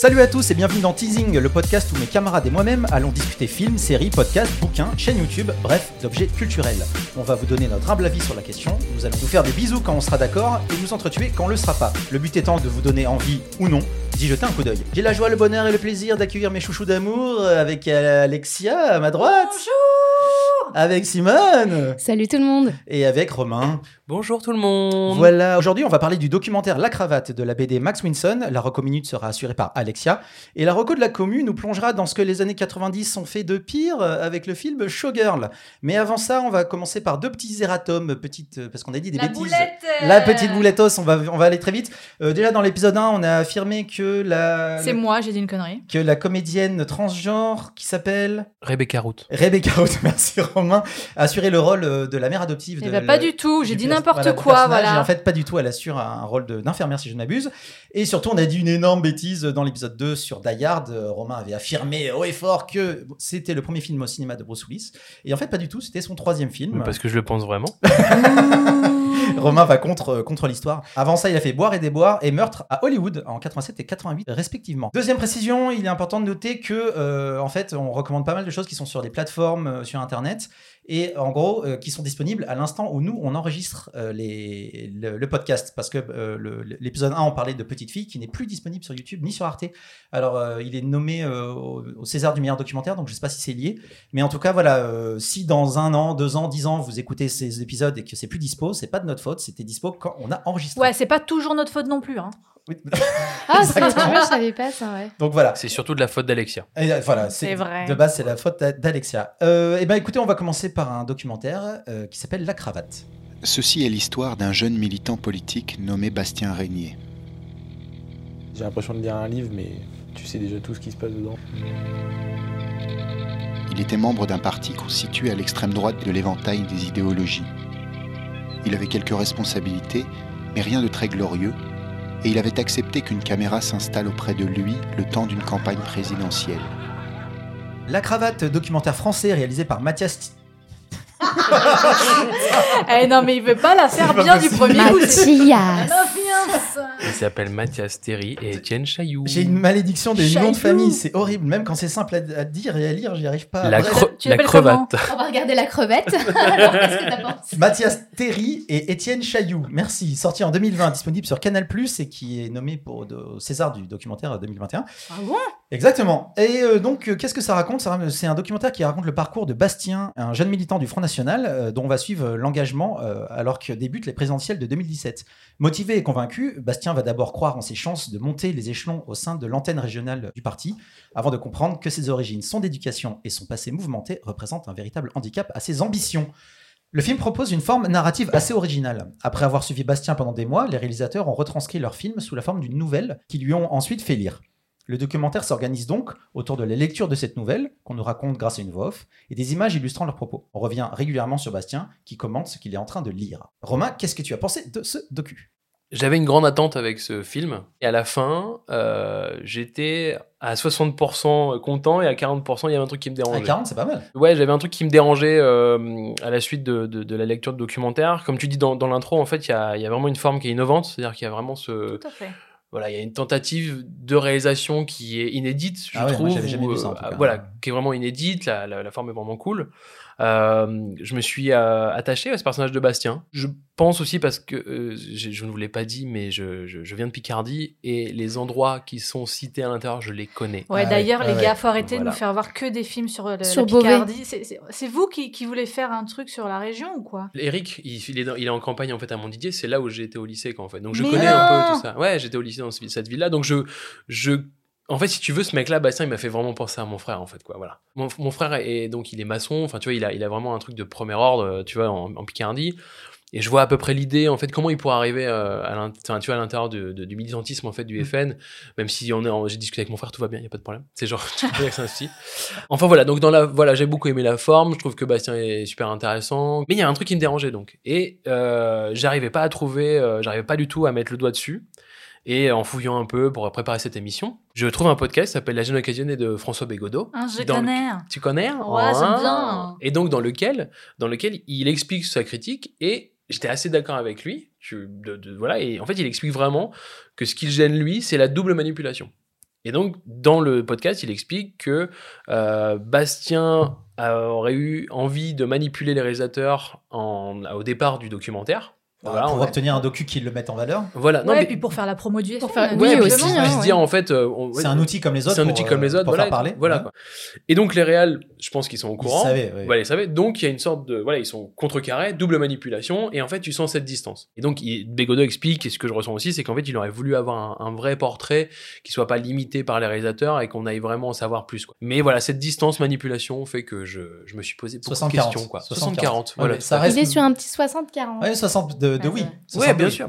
Salut à tous et bienvenue dans Teasing, le podcast où mes camarades et moi-même allons discuter films, séries, podcasts, bouquins, chaînes YouTube, bref, d'objets culturels. On va vous donner notre humble avis sur la question, nous allons vous faire des bisous quand on sera d'accord et nous entretuer quand on le sera pas. Le but étant de vous donner envie ou non d'y jeter un coup d'œil. J'ai la joie, le bonheur et le plaisir d'accueillir mes chouchous d'amour avec Alexia à ma droite. Bonjour Avec Simone Salut tout le monde et avec Romain. Bonjour tout le monde Voilà, aujourd'hui on va parler du documentaire La Cravate de la BD Max Winson. La reco minute sera assurée par Alexia. Et la reco de la commune nous plongera dans ce que les années 90 ont fait de pire euh, avec le film Showgirl. Mais avant ça, on va commencer par deux petits erratums, petites, euh, parce qu'on a dit des La bêtises. boulette La petite boulettos, on va, on va aller très vite. Euh, déjà dans l'épisode 1, on a affirmé que la, C'est moi, j'ai dit une connerie. que la comédienne transgenre qui s'appelle Rebecca Root. Rebecca Roth, merci Romain, a assuré le rôle de la mère adoptive. Eh de ben, le- pas du tout, j'ai dit pers- n'importe voilà, quoi, voilà. Et en fait, pas du tout, elle assure un rôle d'infirmière, si je ne m'abuse. Et surtout, on a dit une énorme bêtise dans l'épisode 2 sur Die Hard. Romain avait affirmé haut et fort que c'était le premier film au cinéma de Bruce Willis. Et en fait, pas du tout, c'était son troisième film. Parce que je le pense vraiment. Romain va contre, contre l'histoire. Avant ça, il a fait Boire et déboire et Meurtre à Hollywood en 87 et 88 respectivement. Deuxième précision, il est important de noter que euh, en fait, on recommande pas mal de choses qui sont sur des plateformes euh, sur internet et en gros euh, qui sont disponibles à l'instant où nous on enregistre euh, le, podcast parce que euh, l'épisode 1 on parlait de Petite Fille qui n'est plus disponible sur YouTube ni sur Arte. Alors il est nommé au, César du meilleur documentaire donc je sais pas si c'est lié mais en tout cas voilà si dans un an, deux ans, dix ans vous écoutez ces épisodes et que c'est plus dispo, c'est pas de notre faute, c'était dispo quand on a enregistré. Ouais, c'est pas toujours notre faute non plus. Hein. Oui. Ah, c'est vois, je savais pas ça, ouais. Donc voilà. C'est surtout de la faute d'Alexia. Et, euh, voilà, C'est vrai. De base, c'est la faute d'A- d'Alexia. Euh, et ben écoutez, on va commencer par un documentaire euh, qui s'appelle La Cravate. Ceci est l'histoire d'un jeune militant politique nommé Bastien Régnier. J'ai l'impression de lire un livre, mais tu sais déjà tout ce qui se passe dedans. Il était membre d'un parti constitué à l'extrême droite de l'éventail des idéologies. Il avait quelques responsabilités, mais rien de très glorieux, et il avait accepté qu'une caméra s'installe auprès de lui le temps d'une campagne présidentielle. La Cravate, documentaire français réalisé par Mathias. Eh non, mais il veut pas la faire bien du premier coup. Ah Mathias. Il s'appelle Mathias Terry et Étienne Chailloux. J'ai une malédiction des Chaillou. noms de famille, c'est horrible. Même quand c'est simple à, à dire et à lire, j'y arrive pas. La, cre- tu la l'appelles crevate. On va regarder la crevette. Alors, qu'est-ce que Mathias Terry et Étienne Chailloux. Merci. Sorti en 2020, disponible sur Canal+, et qui est nommé pour de- César du documentaire 2021. Ah bon? Exactement. Et euh, donc, euh, qu'est-ce que ça raconte? C'est un documentaire qui raconte le parcours de Bastien, un jeune militant du Front National, euh, dont on va suivre euh, l'engagement euh, alors que débutent les présidentielles de 2017. Motivé et convaincu, Bastien va d'abord croire en ses chances de monter les échelons au sein de l'antenne régionale du parti, avant de comprendre que ses origines, son éducation et son passé mouvementé représentent un véritable handicap à ses ambitions. Le film propose une forme narrative assez originale. Après avoir suivi Bastien pendant des mois, les réalisateurs ont retranscrit leur film sous la forme d'une nouvelle qui lui ont ensuite fait lire. Le documentaire s'organise donc autour de la lecture de cette nouvelle, qu'on nous raconte grâce à une voix off, et des images illustrant leurs propos. On revient régulièrement sur Bastien, qui commente ce qu'il est en train de lire. Romain, qu'est-ce que tu as pensé de ce docu? J'avais une grande attente avec ce film. Et à la fin, euh, j'étais à 60% content et à 40%, il y avait un truc qui me À dérangeait. 40, c'est pas mal. Ouais, j'avais un truc qui me dérangeait euh, à la suite de, de- de la lecture de documentaire. Comme tu dis dans, dans l'intro, en fait, il y a, il y a vraiment une forme qui est innovante. C'est-à-dire qu'il y a vraiment ce, Tout à fait. Voilà, il y a une tentative de réalisation qui est inédite, je Ah ouais, moi, trouve. j'avais jamais où, vu ça, en tout euh, cas. Voilà, qui est vraiment inédite. La, la, la forme est vraiment cool. Euh, je me suis euh, attaché à ce personnage de Bastien. Je pense aussi parce que euh, je ne vous l'ai pas dit, mais je, je, je viens de Picardie et les endroits qui sont cités à l'intérieur, je les connais. Ouais, Ah d'ailleurs, ouais, les ouais, gars, faut arrêter de nous faire voir que des films sur, le, Sur la Beauvais. Picardie. C'est- vous qui, qui voulez faire un truc sur la région ou quoi? Eric, il, il est dans- il est en campagne en fait à Montdidier, c'est là où j'ai été au lycée quoi, en fait. Donc je Mais connais un peu tout ça. Ouais, j'étais au lycée dans ce- cette ville-là, donc je, je, en fait, si tu veux, ce mec-là, Bastien, il m'a fait vraiment penser à mon frère en fait quoi. Voilà. Mon, mon frère est donc il est maçon, enfin tu vois, il a, il a vraiment un truc de premier ordre, euh, tu vois, en, en Picardie. Et je vois à peu près l'idée, en fait, comment il pourrait arriver euh, à l'intérieur du militantisme en fait du FN, même si on est, j'ai discuté avec mon frère, tout va bien, il y a pas de problème. C'est genre, tu que c'est un souci. Enfin voilà, donc dans la, voilà, j'ai beaucoup aimé la forme. Je trouve que Bastien est super intéressant, mais il y a un truc qui me dérangeait donc, et euh, j'arrivais pas à trouver, euh, j'arrivais pas du tout à mettre le doigt dessus. Et en fouillant un peu pour préparer cette émission, je trouve un podcast qui s'appelle La Jeune Occasionnée de François Bégodeau. Un je le- connais. Tu connais? Ouais, j'aime Ah. bien. Et donc dans lequel, dans lequel il explique sa critique et j'étais assez d'accord avec lui. Tu- de- de- voilà, et en fait, il explique vraiment que ce qui gêne lui, c'est la double manipulation. Et donc, dans le podcast, il explique que euh, Bastien aurait eu envie de manipuler les réalisateurs en, au départ du documentaire. Voilà, pour on a- obtenir un docu qui le mette en valeur. voilà. Non, ouais, mais- et puis pour faire la promo du Pour faire- euh, oui, ouais, puis aussi, se- hein, dire en fait, euh, on- C'est un outil comme les autres. c'est un outil comme les euh, autres, pour voilà, faire parler. voilà Ouais. quoi. Et donc les réals, je pense qu'ils sont au Ils courant. savaient, ouais. Voilà, ils savaient. Donc il y a une sorte de voilà, ils sont contrecarrés, double manipulation, et en fait tu sens cette distance. Et donc il, Bégodeau explique, et ce que je ressens aussi, c'est qu'en fait il aurait voulu avoir un, un vrai portrait qui soit pas limité par les réalisateurs et qu'on aille vraiment en savoir plus. Quoi. Mais voilà, cette distance manipulation fait que je, je me suis posé beaucoup de 60-40, questions quoi. 60-40. 60-40, Ouais, voilà. ça reste- Il est sur un petit 60-40. Ouais, 60 de, de Ouais, 60 bien sûr.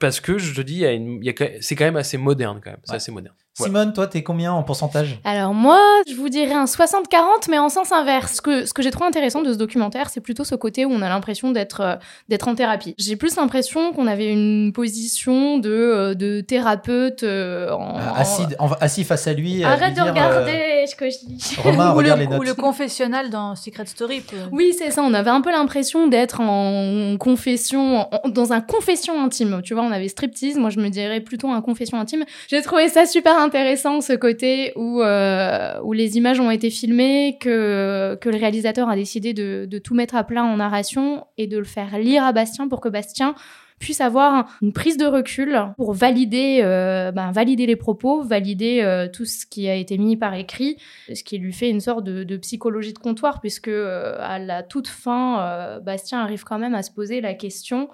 Parce, que je te dis, il y a une- il y a quand même- c'est quand même assez moderne quand même. C'est assez moderne. Simone, toi, t'es combien en pourcentage? Alors moi, je vous dirais un 60-40, mais en sens inverse. Ce que, ce que j'ai trouvé intéressant de ce documentaire, c'est plutôt ce côté où on a l'impression d'être euh, d'être en thérapie. J'ai plus l'impression qu'on avait une position de, euh, de thérapeute euh, en... Euh, assis, en- assis face à lui. Arrête lui de dire, regarder ce que je dis. Romain, ou, regarde le, les notes. ou le confessionnal dans Secret Story. peut- Oui, c'est ça. On avait un peu l'impression d'être en confession, en- dans un confession intime. Tu vois, on avait striptease. Moi, je me dirais plutôt un confession intime. J'ai trouvé ça super intéressant, ce côté où, euh, où les images ont été filmées, que, que le réalisateur a décidé de, de tout mettre à plat en narration et de le faire lire à Bastien pour que Bastien puisse avoir une prise de recul pour valider, euh, ben, valider les propos, valider euh, tout ce qui a été mis par écrit, ce qui lui fait une sorte de, psychologie de comptoir, puisque à la toute fin, Bastien arrive quand même à se poser la question.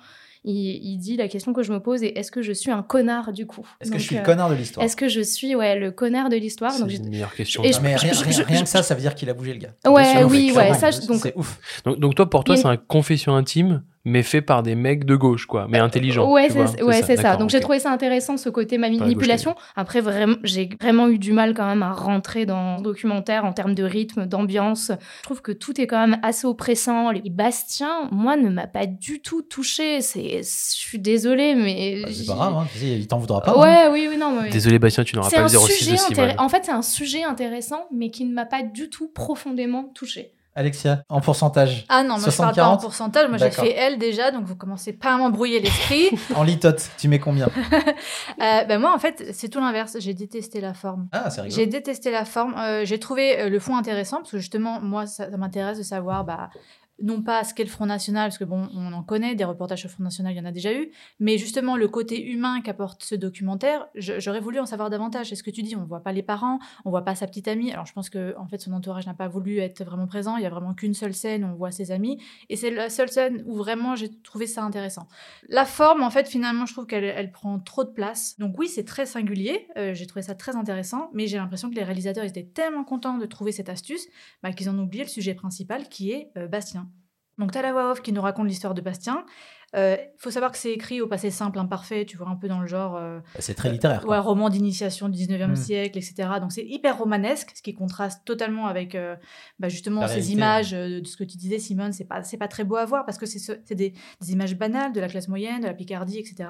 Il, il dit la question que je me pose est est-ce que je suis un connard du coup? Est-ce que je suis euh, le connard de l'histoire? Est-ce que je suis ouais le connard de l'histoire? C'est une meilleure question. Et mais je- rien, je- rien- je- rien je- que ça, ça veut dire qu'il a bougé le gars. Ouais, sûr, oui, ouais, ça, je- donc- c'est ouf. Donc, donc toi, pour toi, c'est un confession intime, mais fait par des mecs de gauche, quoi, mais intelligents. Ouais, c'est ouais, ça. Donc j'ai trouvé ça intéressant ce côté gauche, manipulation. Après vraiment, j'ai vraiment eu du mal quand même à rentrer dans le documentaire en termes de rythme, d'ambiance. Je trouve que tout est quand même assez oppressant. Et Bastien, moi, ne m'a pas du tout touché. C'est, je suis désolée, mais Bah, c'est pas grave, hein, il t'en voudra pas. hein. Ouais, oui, oui, non, mais Désolé, Bastien, tu n'auras pas le 06 sujet de intéressant. En fait, c'est un sujet intéressant, mais qui ne m'a pas du tout profondément touché. Alexia, en pourcentage. Ah non, moi je parle pas 60-40. en pourcentage. Moi j'ai fait elle déjà, donc vous commencez pas à m'embrouiller l'esprit. En litote, tu mets combien Euh, ben moi en fait c'est tout l'inverse. J'ai détesté la forme. Ah, c'est rigolo. J'ai détesté la forme. Euh, j'ai trouvé euh, le fond intéressant parce que justement, moi, ça, ça m'intéresse de savoir, bah, non pas ce qu'est le Front National, parce que bon, on en connaît, des reportages le Front National, il y en a déjà eu, mais justement le côté humain qu'apporte ce documentaire, j'aurais voulu en savoir davantage. C'est ce que tu dis, on voit pas les parents, on voit pas sa petite amie. Alors je pense que en fait son entourage n'a pas voulu être vraiment présent. Il y a vraiment qu'une seule scène on voit ses amis, et c'est la seule scène où vraiment j'ai trouvé ça intéressant. La forme, en fait, finalement, je trouve qu'elle elle prend trop de place. Donc oui, c'est très singulier. euh, j'ai trouvé ça très intéressant, mais j'ai l'impression que les réalisateurs étaient tellement contents de trouver cette astuce bah, qu'ils ont oublié le sujet principal, qui est euh, Bastien. Donc t'as la voix off qui nous raconte l'histoire de Bastien. Il faut savoir que c'est écrit au passé simple, imparfait, tu vois, un peu dans le genre euh, C'est très littéraire. quoi. ouais, roman d'initiation du 19e Mm. siècle, etc. Donc c'est hyper romanesque, ce qui contraste totalement avec euh, bah, justement La ces réalité, images euh, de ce que tu disais, Simone. C'est pas, c'est pas très beau à voir parce que c'est ce- c'est des, des images banales de la classe moyenne, de la Picardie, etc.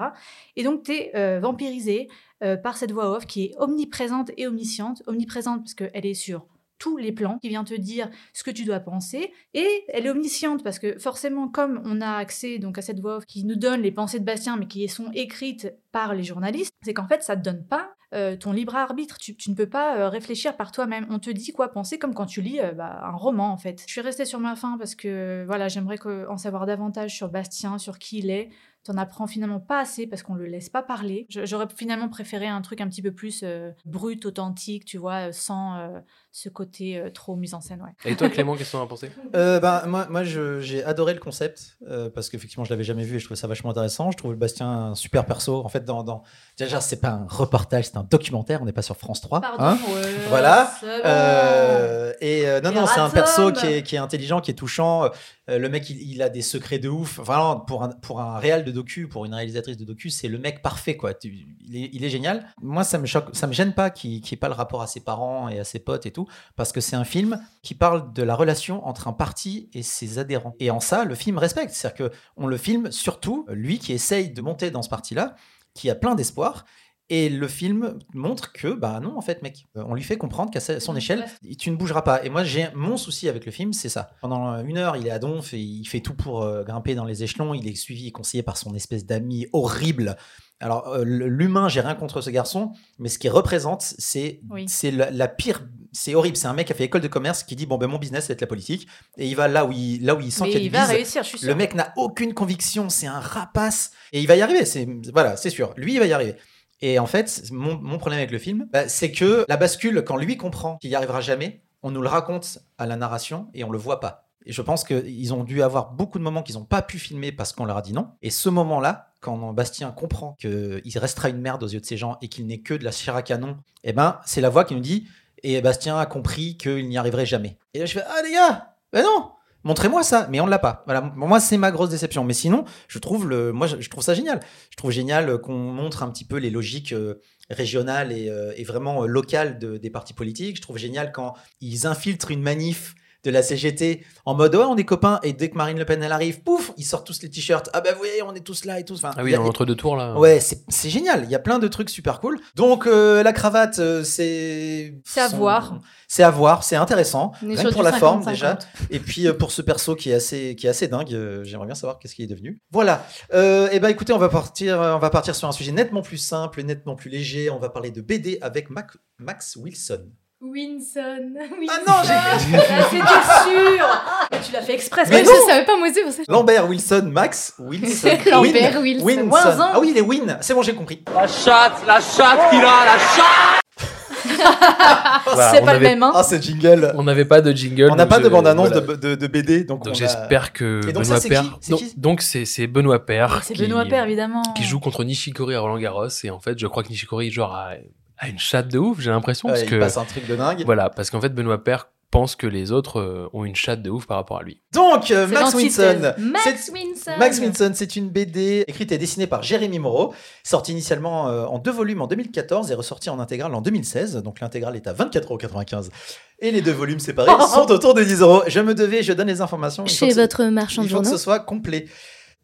Et donc tu es vampirisé euh, par cette voix off qui est omniprésente et omnisciente. Omniprésente parce qu'elle est sur tous les plans, qui vient te dire ce que tu dois penser, et elle est omnisciente parce que forcément, comme on a accès donc à cette voix off qui nous donne les pensées de Bastien, mais qui sont écrites par les journalistes, c'est qu'en fait, ça te donne pas euh, ton libre arbitre. Tu, ne peux pas euh, réfléchir par toi-même. On te dit quoi penser, comme quand tu lis euh, bah, un roman en fait. Je suis restée sur ma faim parce que voilà, j'aimerais en savoir davantage sur Bastien, sur qui il est. T'en apprends finalement pas assez parce qu'on le laisse pas parler. J'aurais finalement préféré un truc un petit peu plus euh, brut, authentique, tu vois, euh, sans euh, ce côté euh, trop mise en scène. Ouais. Et toi, Clément, qu'est-ce que t'en as pensé? Euh, bah, moi, j'ai adoré le concept euh, parce qu'effectivement, je l'avais jamais vu et je trouvais ça vachement intéressant. Je trouve le Bastien un super perso. En fait, dans, dans... déjà, c'est pas un reportage, c'est un documentaire. On n'est pas sur France 3. hein? ouais, Voilà. bon. Euh, et euh, non, non, c'est un perso qui est, qui est intelligent, qui est touchant. Euh, le mec, il, il a des secrets de ouf. Vraiment, pour un, pour un réal de docu, pour une réalisatrice de docu, c'est le mec parfait, quoi. Il, est, génial. Moi, ça me choque, ça me gêne pas qu'il n'y ait pas le rapport à ses parents et à ses potes et tout, parce que c'est un film qui parle de la relation entre un parti et ses adhérents. Et en ça, le film respecte. C'est-à-dire que on le filme surtout lui qui essaye de monter dans ce parti-là, qui a plein d'espoir Et le film montre que, bah non, en fait, mec, euh, on lui fait comprendre qu'à son échelle, tu ne bougeras pas. Et moi, j'ai mon souci avec le film, c'est ça. Pendant une heure, il est à Donf et il fait tout pour euh, grimper dans les échelons. Il est suivi et conseillé par son espèce d'ami horrible. Alors, euh, l'humain, j'ai rien contre ce garçon, mais ce qu'il représente, c'est Oui. c'est la, la pire. C'est horrible. C'est un mec qui a fait école de commerce qui dit bon ben mon business, être la politique, et il va là où il là où il sent qu'il y a il va bise. réussir, je suis sûre. Le mec n'a aucune conviction, c'est un rapace. Et il va y arriver, c'est voilà, c'est sûr. Lui, il va y arriver. Et en fait, mon, problème avec le film, bah, c'est que la bascule, quand lui comprend qu'il n'y arrivera jamais, on nous le raconte à la narration et on le voit pas. Et je pense qu'ils ont dû avoir beaucoup de moments qu'ils n'ont pas pu filmer parce qu'on leur a dit non. Et ce moment-là, quand Bastien comprend qu'il restera une merde aux yeux de ces gens et qu'il n'est que de la chair canon, eh ben, c'est la voix qui nous dit et Bastien a compris qu'il n'y arriverait jamais. Et là, je fais Ah, les gars, ben non, montrez-moi ça. Mais on ne l'a pas. Voilà, moi, c'est ma grosse déception. Mais sinon, je trouve, le, moi, je, trouve ça génial. Je trouve génial euh, qu'on montre un petit peu les logiques euh, régionales et, euh, vraiment locales de- des partis politiques. Je trouve génial quand ils infiltrent une manif de la CGT en mode ouais on est copains et dès que Marine Le Pen elle arrive pouf ils sortent tous les t-shirts ah bah vous voyez on est tous là et tous enfin, Ah il oui, y a- dans l'entre-deux tours, là. Ouais, c'est c'est génial. Il y a plein de trucs super cool. Donc euh, la cravate, euh, c'est C'est à son- voir. C'est à voir. C'est intéressant. Rien que pour la forme 50-50. déjà. Et puis euh, pour ce perso qui est assez qui est assez dingue, euh, j'aimerais bien savoir qu'est-ce qu'il est devenu. Voilà. Euh, et ben écoutez, on va partir on va partir sur un sujet nettement plus simple, nettement plus léger. On va parler de BD avec Mac- Max Wilson. Winson. Ah non, j'ai Ah, C'était sûr Mais Tu l'as fait exprès, Mais c'est non. je savais pas moi aussi. Lambert Wilson, Max Wilson. Lambert Win- Wilson. Winson. Ah oui, il est Win. C'est bon, j'ai compris. La chatte, la chatte qu'il a, la chatte Voilà, c'est pas le même, hein Ah, ce jingle. On n'avait pas de jingle. On n'a pas de bande-annonce voilà. de, de- de BD, donc, Donc a- j'espère que Et donc Benoît ça, c'est qui C'est donc qui donc c'est c'est Benoît Père. C'est qui- Benoît Père, évidemment. Qui joue contre Nishikori à Roland Garros et en fait je crois que Nishikori genre a, a une chatte de ouf j'ai l'impression parce il que passe un truc de dingue. voilà parce qu'en fait Benoît Père pense que les autres euh, ont une chatte de ouf par rapport à lui. Donc, euh, Max. Winson. Max C'est- Winson. Max Winson, c'est une BD écrite et dessinée par Jérémy Moreau, sortie initialement euh, en deux volumes en 2014 et ressortie en intégrale en 2016. Donc l'intégrale est à 24,95€. Et les deux volumes séparés sont autour de 10 euros. Je me devais, je donne les informations. Chez votre marchand de Il faut que journaux. ce soit complet.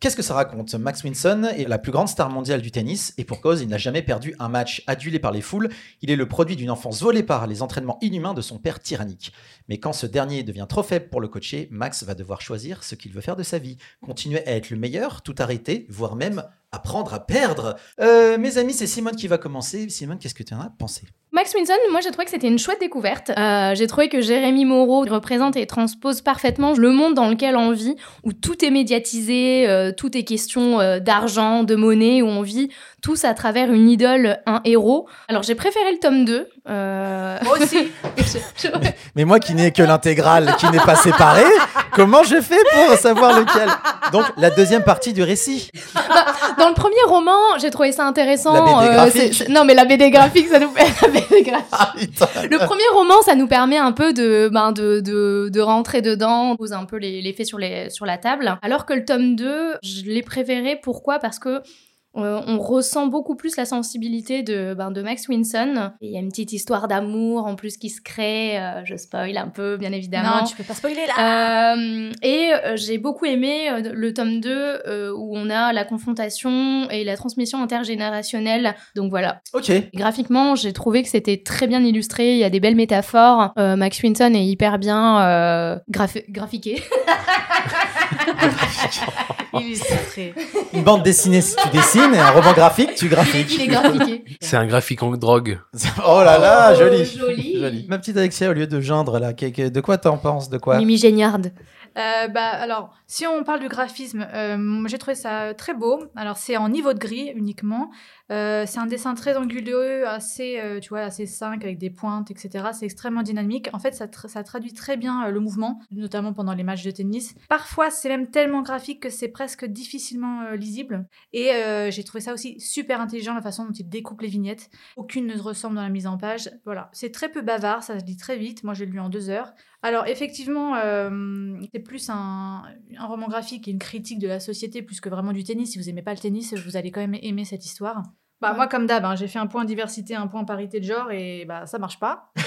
Qu'est-ce que ça raconte? Max Winson est la plus grande star mondiale du tennis et pour cause, il n'a jamais perdu un match adulé par les foules. Il est le produit d'une enfance volée par les entraînements inhumains de son père tyrannique. Mais quand ce dernier devient trop faible pour le coacher, Max va devoir choisir ce qu'il veut faire de sa vie. Continuer à être le meilleur, tout arrêter, voire même apprendre à perdre. Euh, mes amis, c'est Simone qui va commencer. Simone, qu'est-ce que tu en as pensé? Max Winson, moi j'ai trouvé que c'était une chouette découverte. Euh, j'ai trouvé que Jérémy Moreau représente et transpose parfaitement le monde dans lequel on vit, où tout est médiatisé, euh, tout est question d'argent, de monnaie, où on vit tous à travers une idole, un héros. Alors j'ai préféré le tome 2. Euh... Moi aussi. je- Mais moi qui n'ai que l'intégrale, qui n'est pas séparée, comment je fais pour savoir lequel? Donc, la deuxième partie du récit. Dans le premier roman, j'ai trouvé ça intéressant. La BD euh, graphique. c'est- c'est- Non mais la BD graphique, ça nous fait... la BD graphique. Ah. Le premier roman, ça nous permet un peu de, ben, de, de, de rentrer dedans, poser un peu les, les faits sur, les, sur la table. Alors que le tome 2, je l'ai préféré. Pourquoi? Parce que euh, on ressent beaucoup plus la sensibilité de, ben, de Max Winson. Il y a une petite histoire d'amour en plus qui se crée. euh, je spoil un peu, bien évidemment. Non, tu peux pas spoiler là. Euh, et euh, j'ai beaucoup aimé euh, le tome 2 euh, où on a la confrontation et la transmission intergénérationnelle. Donc voilà. Ok. Graphiquement, j'ai trouvé que c'était très bien illustré. Il y a des belles métaphores. Euh, Max Winson est hyper bien euh, graphi- graphiqué. Illustré. Une bande dessinée si tu dessines et un roman graphique, tu graphiques. Il est graphiqué. C'est un graphique en drogue. Oh là là, Oh, joli. joli. Joli. Ma petite Alexia, au lieu de geindre là, de quoi t'en penses De quoi? Mimi Géniard. Euh, bah, alors, si on parle du graphisme, euh, j'ai trouvé ça très beau. Alors, c'est en niveau de gris uniquement. Euh, c'est un dessin très anguleux, assez, euh, tu vois, assez 5 avec des pointes, etc. C'est extrêmement dynamique. En fait, ça, tra- ça traduit très bien euh, le mouvement, notamment pendant les matchs de tennis. Parfois, c'est même tellement graphique que c'est presque difficilement lisible. Et j'ai trouvé ça aussi super intelligent, la façon dont il découpe les vignettes. Aucune ne se ressemble dans la mise en page. Voilà, c'est très peu bavard, ça se lit très vite. Moi, j'ai lu en deux heures. Alors effectivement, c'est plus un, un roman graphique et une critique de la société plus que vraiment du tennis. Si vous aimez pas le tennis, vous allez quand même aimer cette histoire. Bah, moi, comme d'hab, hein, j'ai fait un point diversité, un point parité de genre, et bah, ça marche pas.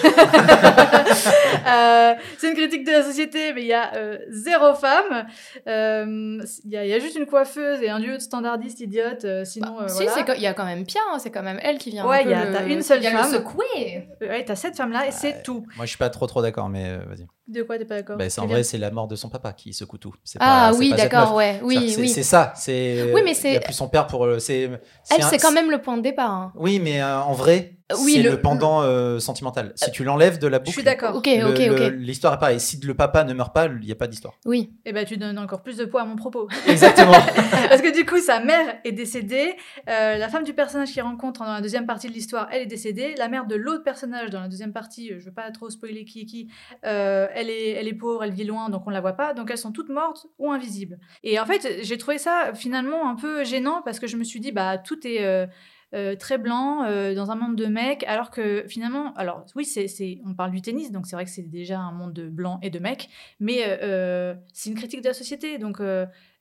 Euh, c'est une critique de la société, mais il y a euh, zéro femme. Euh, Il y, a- il y a juste une coiffeuse et un duo de standardistes idiotes. euh, sinon, euh, si, voilà. il y a quand même Pierre, hein, c'est quand même elle qui vient. Ouais, un peu y a- le- t'as une seule vient le femme. secouer. Ouais, t'as cette femme-là, et c'est tout. Moi, je suis pas trop trop d'accord, mais euh, vas-y. De quoi t'es pas d'accord Bah, c'est en vrai, c'est la mort de son papa qui secoue tout. C'est Ah pas- oui, d'accord, ouais, oui, C'est- oui. C'est ça. C'est. Oui, mais c'est- Il a plus son père pour. euh, C'est. Elle, un- c'est quand même le point de départ. hein. Oui, mais euh, en vrai, Oui, c'est le- le, pendant euh, sentimental. Si tu l'enlèves de la boucle, Je suis d'accord. Ok, le- ok, le- ok. L'histoire est pareille. Si le papa ne meurt pas, il n'y a pas d'histoire. Oui. Et bah, tu donnes encore plus de poids à mon propos. Exactement. Parce que du coup, sa mère est décédée. euh, la femme du personnage qu'il rencontre dans la deuxième partie de l'histoire, elle est décédée. La mère de l'autre personnage dans la deuxième partie, euh, je veux pas trop spoiler qui est qui, euh, elle, est, elle est pauvre, elle vit loin, donc on la voit pas. Donc elles sont toutes mortes ou invisibles. Et en fait, j'ai trouvé ça finalement un peu gênant parce que je me suis dit, bah, tout est. euh, très blanc euh, dans un monde de mecs alors que finalement alors oui c'est on parle du tennis donc c'est vrai que c'est déjà un monde de blancs et de mecs mais euh, c'est une critique de la société donc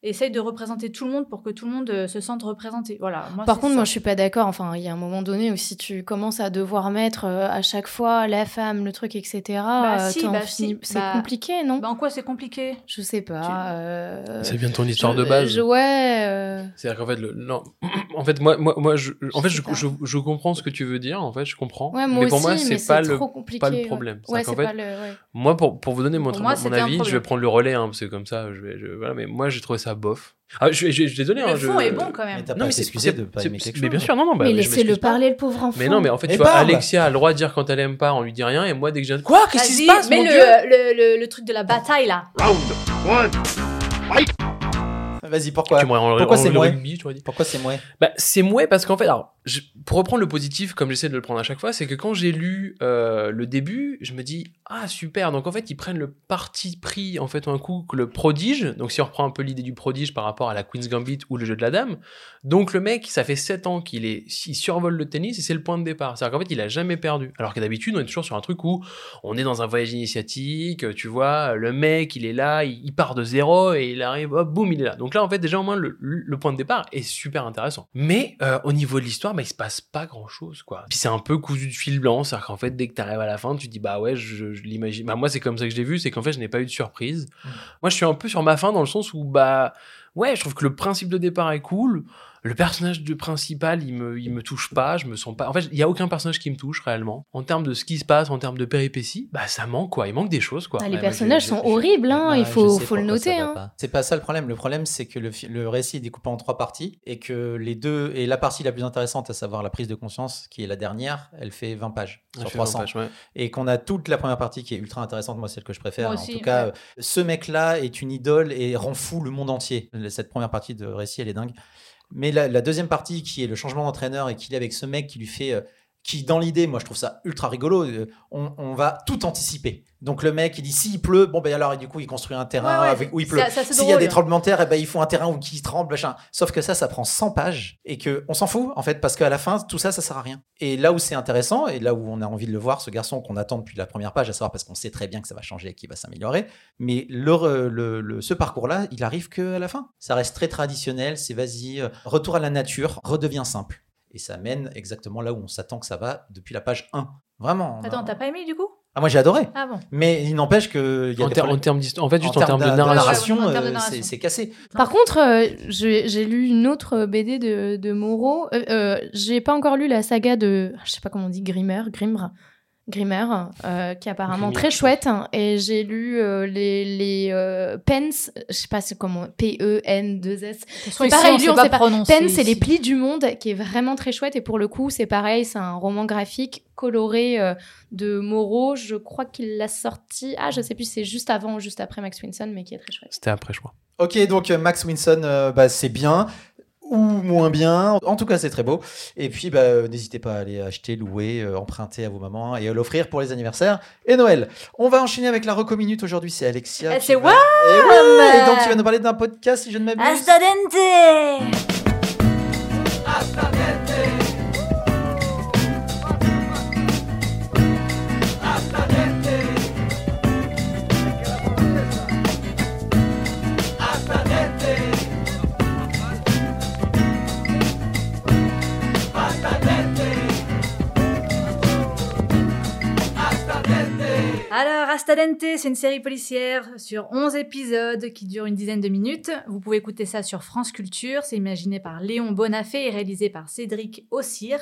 essaye de représenter tout le monde pour que tout le monde euh, se sente représenté. Voilà. Moi, Par c'est contre, ça. moi, je suis pas d'accord. Enfin, il y a un moment donné où si tu commences à devoir mettre euh, à chaque fois la femme, le truc, etc., Bah, euh, si, bah, si. c'est Bah, compliqué, non? Bah, en quoi c'est compliqué? Je sais pas. euh, vient de ton histoire je- de base. je- ouais. euh, C'est-à-dire qu'en fait, le, non, en fait, moi, moi, moi, je, en fait, je, je, je comprends ce que tu veux dire. En fait, je comprends. Ouais, moi mais pour aussi, moi, c'est pas le, pas le problème. Ouais, c'est fait, pas le. ouais. moi, pour, pour vous donner mon, moi, avis, je vais prendre le relais, hein, parce que comme ça, je vais, voilà, mais moi, j'ai trouvé ça bof. Ah, je, je, je suis désolé. Le hein, fond je- est bon quand Mais même. t'as Non, pas mais c'est t'excuser de pas aimer quelque Mais bien sûr, non, non, bah, mais laissez-le parler, le pauvre enfant. Mais non, mais en fait, Et tu vois. Alexia a le droit de dire quand elle aime pas, on lui dit rien, et moi, dès que je viens, quoi, qu'est-ce qui se passe, mets mon le, Dieu? le, le, le truc de la bataille là. Vas-y, pourquoi Tu Pourquoi c'est moi. Pourquoi c'est moi Bah, c'est mouais parce qu'en fait, alors, je- pour reprendre le positif, comme j'essaie de le prendre à chaque fois, c'est que quand j'ai lu euh, le début, je me dis ah super. Donc en fait, ils prennent le parti pris en fait un coup que le prodige. Donc si on reprend un peu l'idée du prodige par rapport à la Queen's Gambit ou le jeu de la dame, donc le mec, ça fait 7 ans qu'il est, il survole le tennis et c'est le point de départ. C'est-à-dire qu'en fait, il a jamais perdu. Alors que d'habitude, on est toujours sur un truc où on est dans un voyage initiatique, tu vois, le mec, il est là, il, il part de zéro et il arrive, hop, boum, il est là. Donc là, en fait, déjà au moins le, le point de départ est super intéressant. Mais euh, au niveau de l'histoire, bah, il se passe pas grand-chose, quoi. Puis c'est un peu cousu de fil blanc, c'est-à-dire qu'en fait, dès que t'arrives à la fin, tu dis bah ouais, je, je l'imagine. Bah moi, c'est comme ça que je l'ai vu, c'est qu'en fait, je n'ai pas eu de surprise. Moi, je suis un peu sur ma fin dans le sens où bah ouais, je trouve que le principe de départ est cool. Le personnage de principal, il me, il me touche pas, je me sens pas. En fait, il y a aucun personnage qui me touche réellement. En termes de ce qui se passe, en termes de péripéties, bah ça manque quoi. Il manque des choses quoi. Ah, les Ouais, moi, personnages je- sont je- horribles, hein, il faut, le noter. Hein. pas. C'est pas ça le problème. Le problème, c'est que le, le récit est découpé en trois parties et que les deux et la partie la plus intéressante, à savoir la prise de conscience, qui est la dernière, elle fait 20 pages Ah, sur je fais 300. n'empêche, ouais. Et qu'on a toute la première partie qui est ultra intéressante, moi celle que je préfère. Moi en tout cas, ouais. euh, ce mec-là est une idole et rend fou le monde entier. Cette première partie de récit, elle est dingue. Mais la, deuxième partie, qui est le changement d'entraîneur et qu'il est avec ce mec qui lui fait, euh, qui dans l'idée, moi je trouve ça ultra rigolo. euh, on va tout anticiper. Donc le mec, il dit s'il pleut, bon ben alors et du coup il construit un terrain Ouais, ouais, avec, où il pleut. S'il y a des tremblements de terre, eh ben, il faut un terrain où qui tremble, machin. Sauf que ça, ça prend 100 pages et que on s'en fout en fait parce qu'à la fin, tout ça, ça sert à rien. Et là où c'est intéressant et là où on a envie de le voir, ce garçon qu'on attend depuis la première page, à savoir parce qu'on sait très bien que ça va changer et qu'il va s'améliorer, mais le, re- le- le- ce parcours-là, il arrive que à la fin. Ça reste très traditionnel, c'est vas-y, euh, retour à la nature, redevient simple. Et ça mène exactement là où on s'attend que ça va depuis la page 1. Vraiment. a- Attends, t'as pas aimé du coup? Ah, moi j'ai adoré. Ah bon. Mais il n'empêche que il y a En, ter- termes d'histoire, en fait, juste en, termes de narration. Euh, narration. c'est- c'est cassé. Par contre, euh, j'ai j'ai lu une autre BD de, de Moreau. Euh, euh, j'ai pas encore lu la saga de, je sais pas comment on dit, Grimmer, Grimmer, Grimmer, euh, qui est apparemment Grimmer. très chouette. hein. Et j'ai lu euh, les, les euh, Pens, je sais pas c'est comment, P-E-N-2-S. C'est pareil, lui, on sait pas. prononcer. Pen, c'est les plis du monde, qui est vraiment très chouette. Et pour le coup, c'est pareil, c'est un roman graphique coloré euh, de Moreau. Je crois qu'il l'a sorti. Ah, je sais plus, si c'est juste avant ou juste après Max Winson, mais qui est très chouette. C'était après, je crois. Ok, donc Max Winson, euh, bah, c'est bien ou moins bien. En tout cas, c'est très beau. Et puis, bah, n'hésitez pas à aller acheter, louer, euh, emprunter à vos mamans et à l'offrir pour les anniversaires et Noël. On va enchaîner avec la reco minute aujourd'hui. C'est Alexia. Eh, qui c'est va- WAM Et WAM Et donc, tu vas nous parler d'un podcast, si je ne m'abuse. Hasta dente Alors, Astadente, c'est une série policière sur 11 épisodes qui dure une dizaine de minutes. Vous pouvez écouter ça sur France Culture. C'est imaginé par Léon Bonafé et réalisé par Cédric Ossir.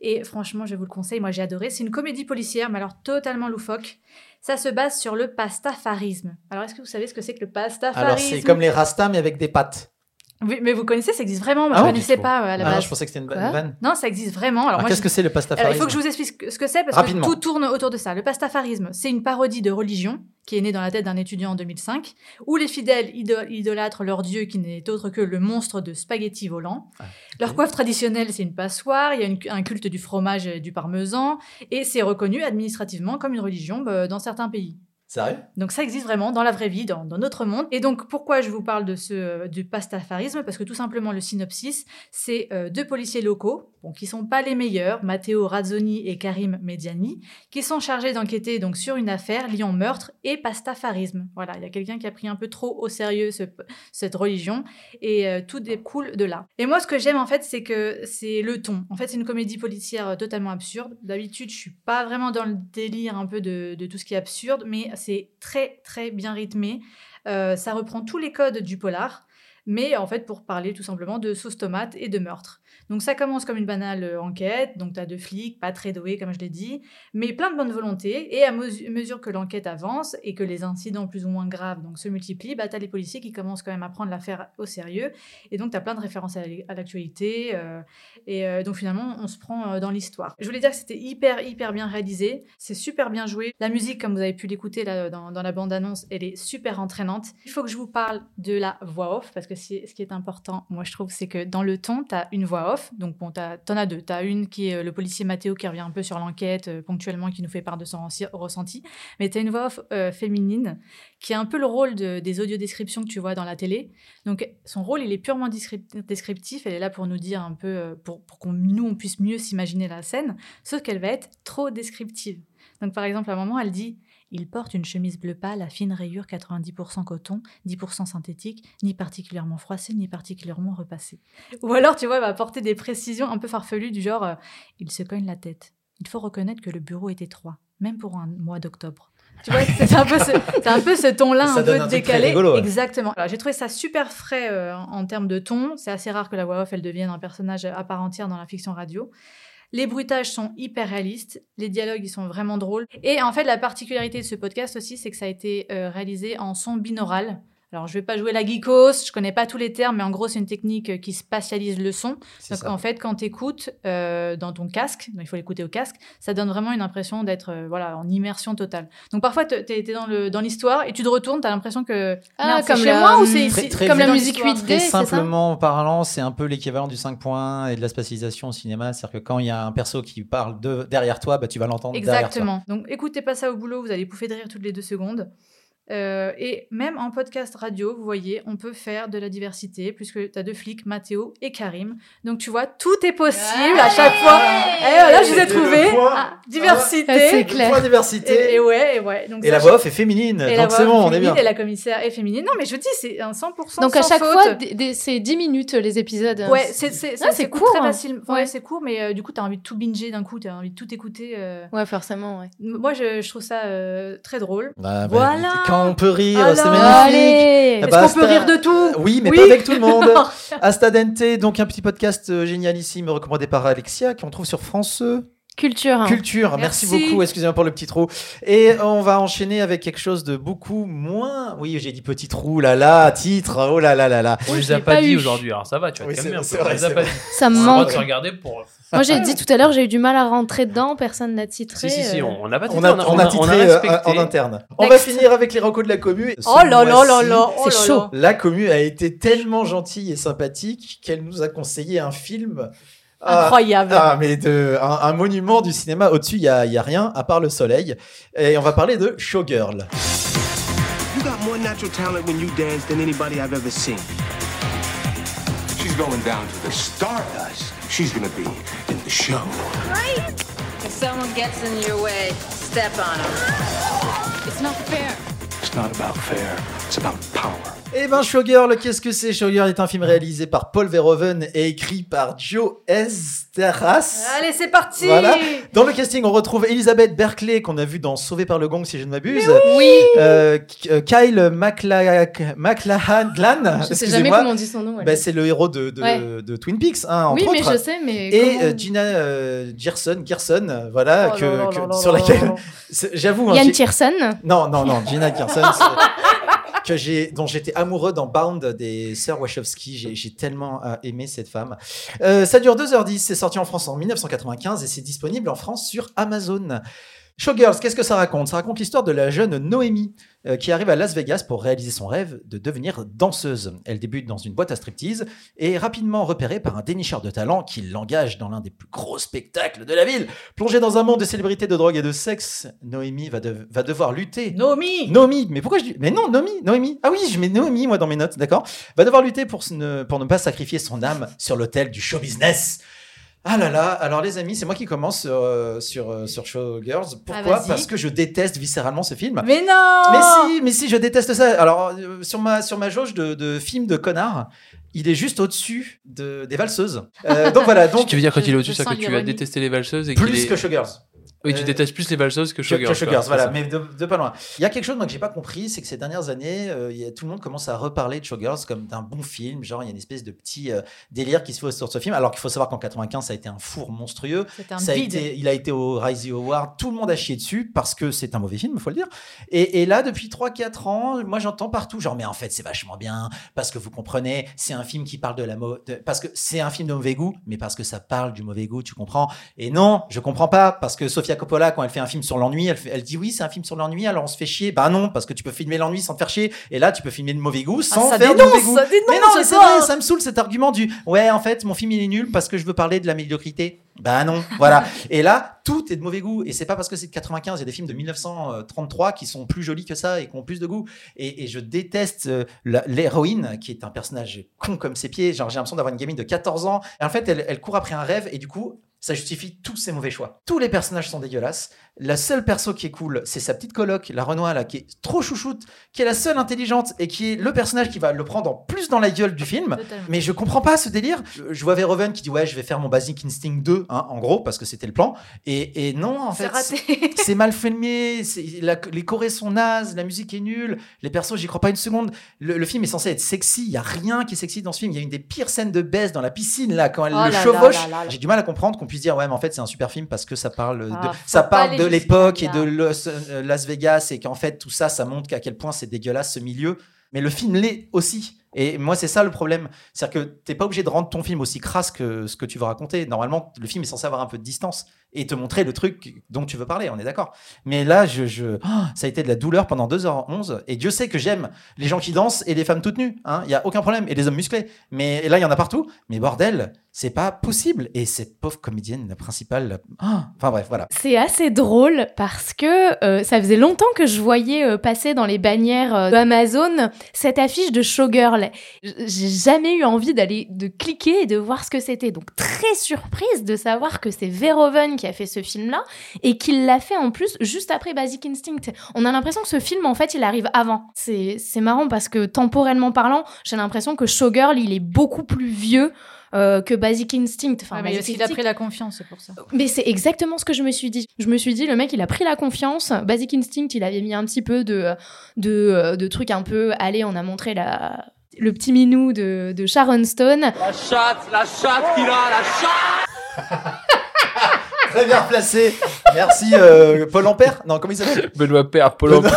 Et franchement, je vous le conseille, moi j'ai adoré. C'est une comédie policière, mais alors totalement loufoque. Ça se base sur le pastafarisme. Alors, est-ce que vous savez ce que c'est que le pastafarisme Alors, c'est comme les rastas, mais avec des pattes. Oui, mais vous connaissez, ça existe vraiment. Moi, Ah je ouais connaissais pas euh, à la Ah non, base. je pensais que c'était une vanne. Non, ça existe vraiment. Alors, Alors, moi, qu'est-ce je- que c'est le Alors, pastafarisme il faut que je vous explique ce que c'est parce Rapidement. que tout tourne autour de ça. Le pastafarisme, c'est une parodie de religion qui est née dans la tête d'un étudiant en 2005, où les fidèles ido- idolâtrent leur dieu qui n'est autre que le monstre de spaghetti volant. Ah, Leur coiffe traditionnelle, c'est une passoire, il y a une- un culte du fromage et du parmesan, et c'est reconnu administrativement comme une religion bah, dans certains pays. Sérieux? Donc ça existe vraiment dans la vraie vie, dans, notre monde. Et donc pourquoi je vous parle de ce euh, du pastafarisme Parce que tout simplement le synopsis, c'est euh, deux policiers locaux, bon, qui sont pas les meilleurs, Matteo Razzoni et Karim Mediani, qui sont chargés d'enquêter donc sur une affaire liant meurtre et pastafarisme. Voilà, il y a quelqu'un qui a pris un peu trop au sérieux ce- cette religion et euh, tout découle de là. Et moi ce que j'aime en fait, c'est que c'est le ton. En fait, c'est une comédie policière totalement absurde. D'habitude, je suis pas vraiment dans le délire un peu de tout ce qui est absurde, mais c'est très très bien rythmé. Euh, ça reprend tous les codes du polar, mais en fait pour parler tout simplement de sauce tomate et de meurtre. Donc ça commence comme une banale euh, enquête, donc tu as deux flics, pas très doués comme je l'ai dit, mais plein de bonne volonté, et à mesu- mesure que l'enquête avance et que les incidents plus ou moins graves donc, se multiplient, bah, tu as les policiers qui commencent quand même à prendre l'affaire au sérieux, et donc tu as plein de références à l'actualité, euh, et euh, donc finalement on se prend dans l'histoire. Je voulais dire que c'était hyper hyper bien réalisé, c'est super bien joué, la musique comme vous avez pu l'écouter dans, dans la bande-annonce, elle est super entraînante. Il faut que je vous parle de la voix off, parce que ce qui est important, moi je trouve, c'est que dans le ton, tu as une voix off, donc bon, t'as- t'en as deux. Tu as une qui est euh, le policier Mathéo qui revient un peu sur l'enquête euh, ponctuellement, qui nous fait part de son ressenti, mais tu as une voix off euh, féminine qui a un peu le rôle de- des audiodescriptions que tu vois dans la télé. Donc son rôle, il est purement descrip- descriptif, elle est là pour nous dire un peu, pour, pour qu'on nous, on puisse mieux s'imaginer la scène, sauf qu'elle va être trop descriptive. Donc par exemple, à un moment, elle dit il porte une chemise bleu pâle à fine rayure 90% coton, 10% synthétique, ni particulièrement froissée, ni particulièrement repassée. Ou alors, tu vois, elle va apporter des précisions un peu farfelues du genre euh, il se cogne la tête. Il faut reconnaître que le bureau est étroit, même pour un mois d'octobre. Tu vois, c'est un peu ce, c'est un peu ce ton-là, un peu un décalé. rigolo, ouais. Exactement. J'ai trouvé ça super frais euh, en, en termes de ton. C'est assez rare que la voix off, elle devienne un personnage à part entière dans la fiction radio. Les bruitages sont hyper réalistes, les dialogues ils sont vraiment drôles. Et en fait, la particularité de ce podcast aussi, c'est que ça a été euh, réalisé en son binaural. Alors, je vais pas jouer la geekos, je connais pas tous les termes, mais en gros, c'est une technique euh, qui spatialise le son. Donc, ça. en fait, quand tu écoutes dans ton casque, donc il faut l'écouter au casque, ça donne vraiment une impression d'être euh, voilà, en immersion totale. Donc, parfois, tu es, dans le- dans l'histoire et tu te retournes, tu as l'impression que. Ah, comme chez la- moi ou c'est Très- ici très comme la musique l'histoire 8D, Très c'est ça simplement parlant, c'est un peu l'équivalent du 5 points et de la spatialisation au cinéma. C'est-à-dire que quand il y a un perso qui parle de, derrière toi, bah, tu vas l'entendre derrière toi. Exactement. Donc écoutez pas ça au boulot, vous allez pouffer de rire toutes les deux secondes. Euh, et même en podcast radio, vous voyez, on peut faire de la diversité, puisque tu as deux flics, Mathéo et Karim. Donc tu vois, tout est possible à chaque fois. Et voilà, je vous ai trouvé. Ah, diversité. Ah, c'est clair. diversité. Et, et ouais, et ouais. Donc Et ça, la voix off est féminine. et donc c'est bon, on est bien. Et la commissaire est féminine. Non, mais je dis, c'est un 100% Donc à chaque faute. fois, c'est 10 minutes les épisodes. Ouais, c'est c'est Ah, court, Très hein. facile. Ouais, Ouais. c'est court, mais euh, du coup, tu as envie de tout binger d'un coup, tu as envie de tout écouter. euh. Ouais, forcément, ouais. Moi, je, je trouve ça euh, très drôle. Bah, bah, Voilà. Quand on peut rire, Alors. c'est magnifique. Allez Ah Est-ce bah, qu'on peut Asta- rire de tout Oui, mais Oui. pas avec tout le monde. Astadente, donc un petit podcast euh, génialissime recommandé par Alexia qu'on trouve sur France euh, Culture. hein. Culture. Merci, Merci. beaucoup, excusez-moi pour le petit trou. Et on va enchaîner avec quelque chose de beaucoup moins. Oui, j'ai dit petit trou, là là, titre, oh là là là là. On les je a pas, pas dit aujourd'hui, alors ça va, tu vas Oui, te c'est- calmer un peu. c'est On vrai, les a c'est pas dit. Ça me manque. regarder pour. Moi, j'ai dit tout à l'heure, j'ai eu du mal à rentrer dedans, personne n'a titré. Si, si, si, euh. on n'a pas On titré, a, on a titré euh, respecté. en interne. On va finir avec les recos de la commu. Ce Oh là là là là oh C'est chaud. La commu a été tellement gentille et sympathique qu'elle nous a conseillé un film. Ah, Incroyable. Ah, mais de, un, un monument du cinéma. Au-dessus, il n'y a, y a rien à part le soleil. Et on va parler de Showgirl. You got more natural talent when you dance than anybody I've ever seen. She's going down to the Stardust. She's gonna be in the show. If someone gets in your way, step on them. It's not fair. It's not about fair, it's about power. Eh ben, Showgirl, qu'est-ce que c'est? Showgirl est un film réalisé par Paul Verhoeven et écrit par Joe Esteras. Allez, c'est parti Voilà. Dans le casting, on retrouve Elisabeth Berkeley, qu'on a vu dans Sauvé par le Gong, si je ne m'abuse. Oui. Euh, euh, Kyle Macla... MacLachlan, Je sais jamais comment on dit son nom. ouais. Bah, c'est le héros de, de, Ouais. de Twin Peaks, hein, entre oui, mais autres. je sais, mais. Et euh, Gina euh, Gerson, Gerson, voilà, Oh que, sur laquelle, j'avoue, hein, Yann Tierson. non, non, non, Gina Gerson, dont j'étais amoureux dans Bound des sœurs Wachowski. J'ai, j'ai tellement euh, aimé cette femme. Euh, ça dure 2h10. C'est sorti en France en 1995 et c'est disponible en France sur Amazon. Showgirls, qu'est-ce que ça raconte? Ça raconte l'histoire de la jeune Noémie euh, qui arrive à Las Vegas pour réaliser son rêve de devenir danseuse. Elle débute dans une boîte à striptease et est rapidement repérée par un dénicheur de talent qui l'engage dans l'un des plus gros spectacles de la ville. Plongée dans un monde de célébrités, de drogue et de sexe, Noémie va, de- va devoir lutter Nomi Noémie, mais pourquoi je dis Mais non, Noémie, Noémie. Ah oui, je mets Noémie moi dans mes notes, d'accord? Va devoir lutter pour ne, pour ne pas sacrifier son âme sur l'autel du show business. Ah là là, alors les amis, c'est moi qui commence sur, euh, sur, euh, sur Showgirls. Pourquoi vas-y. Parce que je déteste viscéralement ce film. Mais non Mais si, mais si, je déteste ça. Alors, euh, sur ma, sur ma jauge de, de film de connard, il est juste au-dessus de, des valseuses. Euh, donc voilà, donc tu veux dire quand je- il est au-dessus, ça que tu as détesté les valseuses et qu'il plus est- que Showgirls. Oui, tu Euh, détestes plus les valseuses que Showgirls. que Showgirls, voilà, mais de, de pas loin. Il y a quelque chose moi, que j'ai pas compris, c'est que ces dernières années, euh, il y a, tout le monde commence à reparler de Showgirls comme d'un bon film. Genre, il y a une espèce de petit euh, délire qui se fait autour de ce film. Alors qu'il faut savoir qu'en 95, ça a été un four monstrueux. C'est un Ça a été, il a été au Rising Award. Tout le monde a chié dessus parce que c'est un mauvais film, il faut le dire. Et, et là, depuis 3-4 ans, moi, j'entends partout genre, mais en fait, c'est vachement bien parce que vous comprenez, c'est un film qui parle de la de- parce que c'est un film de mauvais goût, mais parce que ça parle du mauvais goût, tu comprends. Et non, je comprends pas parce que Sofia Coppola, quand elle fait un film sur l'ennui, elle, fait- elle dit oui, c'est un film sur l'ennui, alors on se fait chier. Bah non, parce que tu peux filmer l'ennui sans te faire chier. Et là, tu peux filmer le mauvais goût sans Ah, ça faire de dénonce, mauvais goût. ça dénonce, mais non, mais c'est ça. vrai, ça me saoule cet argument du ouais, en fait, mon film il est nul parce que je veux parler de la médiocrité. Bah non, voilà. Et là, tout est de mauvais goût. Et c'est pas parce que c'est de 95, il y a des films de 1933 qui sont plus jolis que ça et qui ont plus de goût. Et, et je déteste euh, l'héroïne, qui est un personnage con comme ses pieds. Genre, j'ai l'impression d'avoir une gamine de 14 ans. Et en fait, elle, elle court après un rêve et du coup, ça justifie tous ses mauvais choix. Tous les personnages sont dégueulasses. La seule perso qui est cool, c'est sa petite coloc, la Renoir, là, qui est trop chouchoute, qui est la seule intelligente et qui est le personnage qui va le prendre en plus dans la gueule du film. Totalement. Mais je comprends pas ce délire. Je, je vois Verhoeven qui dit ouais, je vais faire mon Basic Instinct 2, hein, en gros, parce que c'était le plan. Et, et non, en C'est fait, raté. c'est mal filmé, la- les chorés sont nazes, la musique est nulle, les persos, j'y crois pas une seconde. Le, le film est censé être sexy, il y a rien qui est sexy dans ce film. Il y a une des pires scènes de baisse dans la piscine là quand elle Oh le là chevauche. J'ai du mal à comprendre qu'on puisse dire ouais, mais en fait c'est un super film parce que ça parle de, Ah, ça parle de l'époque et de Los- euh, Las Vegas et qu'en fait tout ça, ça montre qu'à quel point c'est dégueulasse ce milieu. Mais le film l'est aussi. Et moi, c'est ça le problème. C'est-à-dire que t'es pas obligé de rendre ton film aussi crasse que ce que tu veux raconter. Normalement, le film est censé avoir un peu de distance et te montrer le truc dont tu veux parler, on est d'accord. Mais là, je, je- oh, ça a été de la douleur pendant 2h11. Et Dieu sait que j'aime les gens qui dansent et les femmes toutes nues. hein. Il y a aucun problème. Et les hommes musclés. Mais là, il y en a partout. Mais bordel, c'est pas possible. Et cette pauvre comédienne, la principale. Ah, enfin bref, voilà. C'est assez drôle parce que euh, ça faisait longtemps que je voyais euh, passer dans les bannières euh, de Amazon cette affiche de Showgirl. J'ai jamais eu envie d'aller de cliquer et de voir ce que c'était. Donc très surprise de savoir que c'est Verhoeven qui a fait ce film-là et qu'il l'a fait en plus juste après Basic Instinct. On a l'impression que ce film en fait il arrive avant. C'est marrant parce que temporellement parlant, j'ai l'impression que Showgirl il est beaucoup plus vieux. Euh, que Basic Instinct. Enfin, Ouais, mais Basic qu'il a pris la confiance, c'est pour ça. mais c'est exactement ce que je me suis dit. Je me suis dit, le mec, il a pris la confiance. Basic Instinct, il avait mis un petit peu de, de, de trucs un peu. Allez, on a montré la, le petit minou de, de Sharon Stone. La chatte, la chatte qu'il a, la chatte Très bien placé. Merci, euh, Paul Ampère. Non, comment il s'appelle? Benoît Père, Pôle emploi.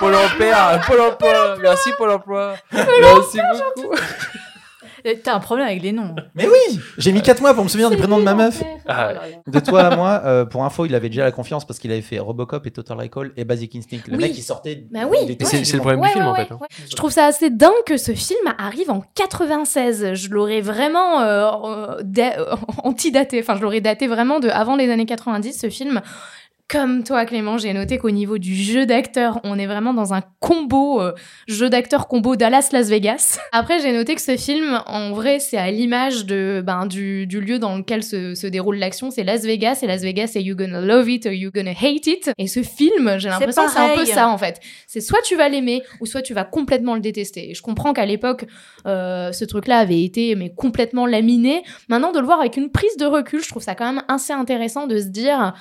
Pôle emploi, Pôle emploi. Merci Pôle emploi. Merci beaucoup. Et T'as un problème avec les noms. Mais oui J'ai mis 4 mois pour me souvenir du prénom de ma meuf. Ah, De toi à moi, euh, pour info, il avait déjà la confiance parce qu'il avait fait Robocop et Total Recall et Basic Instinct. Le Oui. mec, il sortait. Bah oui. Et c'est- le problème du film, en fait, hein. Je trouve ça assez dingue que ce film arrive en 96. Je l'aurais vraiment euh, euh, euh, antidaté. Enfin, je l'aurais daté vraiment de avant les années 90, ce film. Comme toi Clément, j'ai noté qu'au niveau du jeu d'acteur, on est vraiment dans un combo, euh, jeu d'acteur combo Dallas-Las Vegas. Après, j'ai noté que ce film, en vrai, c'est à l'image de ben, du, du lieu dans lequel se, se déroule l'action, c'est Las Vegas, et Las Vegas, c'est You Gonna Love It or You Gonna Hate It. Et ce film, j'ai l'impression que c'est un peu ça en fait. C'est soit tu vas l'aimer, ou soit tu vas complètement le détester. Et je comprends qu'à l'époque, euh, ce truc-là avait été mais complètement laminé. Maintenant, de le voir avec une prise de recul, je trouve ça quand même assez intéressant de se dire.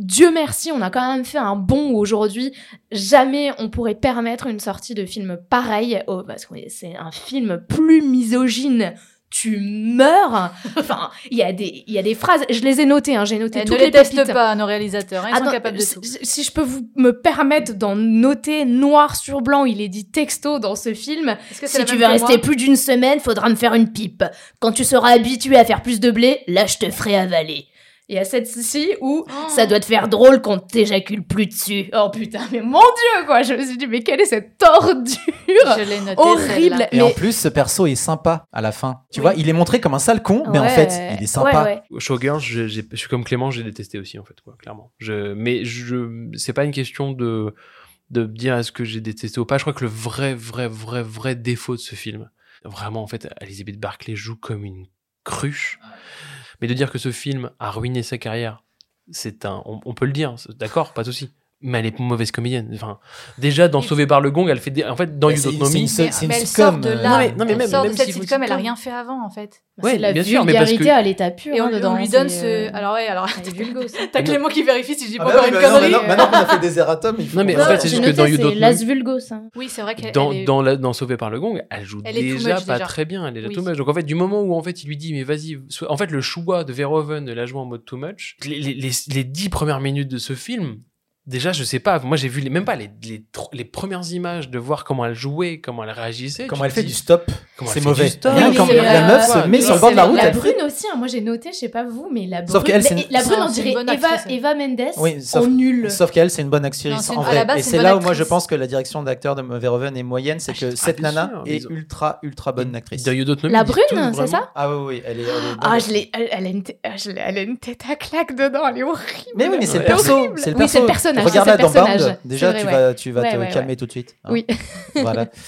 Dieu merci, on a quand même fait un bond où aujourd'hui, jamais on pourrait permettre une sortie de film pareil, oh, parce que c'est un film plus misogyne. Tu meurs. Enfin, il y a des, il y a des phrases. Je les ai notées. Hein, j'ai noté Eh, toutes ne les teste pas, nos réalisateurs. hein, ils Ah sont non, capables de si- tout. Si je peux vous me permettre d'en noter noir sur blanc, il est dit texto dans ce film. Que Si tu veux rester plus d'une semaine, faudra me faire une pipe. Quand tu seras habitué à faire plus de blé, là je te ferai avaler. Il y a cette ci où Oh. ça doit te faire drôle quand t'éjacules plus dessus. Oh putain, mais mon dieu quoi Je me suis dit, mais quelle est cette tordure Je l'ai noté, Horrible. Et Mais- en plus, ce perso est sympa à la fin. Tu Oui. vois, il est montré comme un sale con, mais en fait, il est sympa. ouais, ouais. Showgirls, je, suis comme Clément, j'ai détesté aussi en fait, quoi, clairement. Je, mais je, c'est pas une question de de me dire est-ce que j'ai détesté ou pas. Je crois que le vrai, vrai, vrai, vrai défaut de ce film, vraiment en fait, Elizabeth Barclay joue comme une cruche. Mais de dire que ce film a ruiné sa carrière, c'est un, on, peut le dire, d'accord, pas de souci. Mais elle est mauvaise comédienne. Enfin, déjà dans Sauvé par le Gong, elle fait des, en fait dans Mais You c'est- Don't Know c'est une Me. c'est une elle sort sitcom, de euh, là. Non, mais- non, mais elle même- sort même de cette si sitcom, elle a rien fait avant, en fait. Ouais, la bien sûr, mais parce vulgarité que- à l'état pur Et on, hein, on dedans. lui donne ce. euh, Alors, ouais, alors. T'as Clément qui vérifie si je dis Ah pas encore une non, connerie. maintenant, qu'on a fait des faut Non, mais en fait, c'est juste que dans You Don't Know Las Me- Vulgos. hein. Oui, c'est vrai qu'elle dans, dans, Sauvé par le Gong, elle joue déjà pas déjà. très bien, elle est déjà too much. Donc en fait, du moment où en fait il lui dit mais vas-y, en fait le choix de Verhoeven de la jouer en mode too much, les dix premières minutes de ce film, déjà je sais pas, moi j'ai vu les, même pas les, les, les premières images de voir comment elle jouait, comment elle réagissait. Comment elle fait dis, du stop, comment elle c'est mauvais. du stop. Quand c'est, la euh, meuf se met sur le bord de la route. La elle- brune aussi, hein, moi j'ai noté, je sais pas vous, mais la brune. Sauf qu'elle, c'est la, une- la brune, on dirait Eva, Mendes Oui, sauf- en nul. Sauf qu'elle, c'est une bonne actrice Non, en une- à la vrai. base, Et c'est là où moi je pense que la direction d'acteur de Verhoeven est moyenne, c'est que Ah, cette bien nana est ultra, ultra bonne actrice. La brune, c'est ça Ah oui, oui, elle est. elle Ah, bonne. je l'ai, elle, elle a une, tête- ah, je l'ai- elle a une tête à claque dedans, elle est horrible. Mais oui, mais c'est le perso. c'est le personnage, Regarde-la dans. Bound. Déjà, tu vas, tu vas Ouais, te ouais, calmer ouais. tout de suite. hein. Oui. Voilà.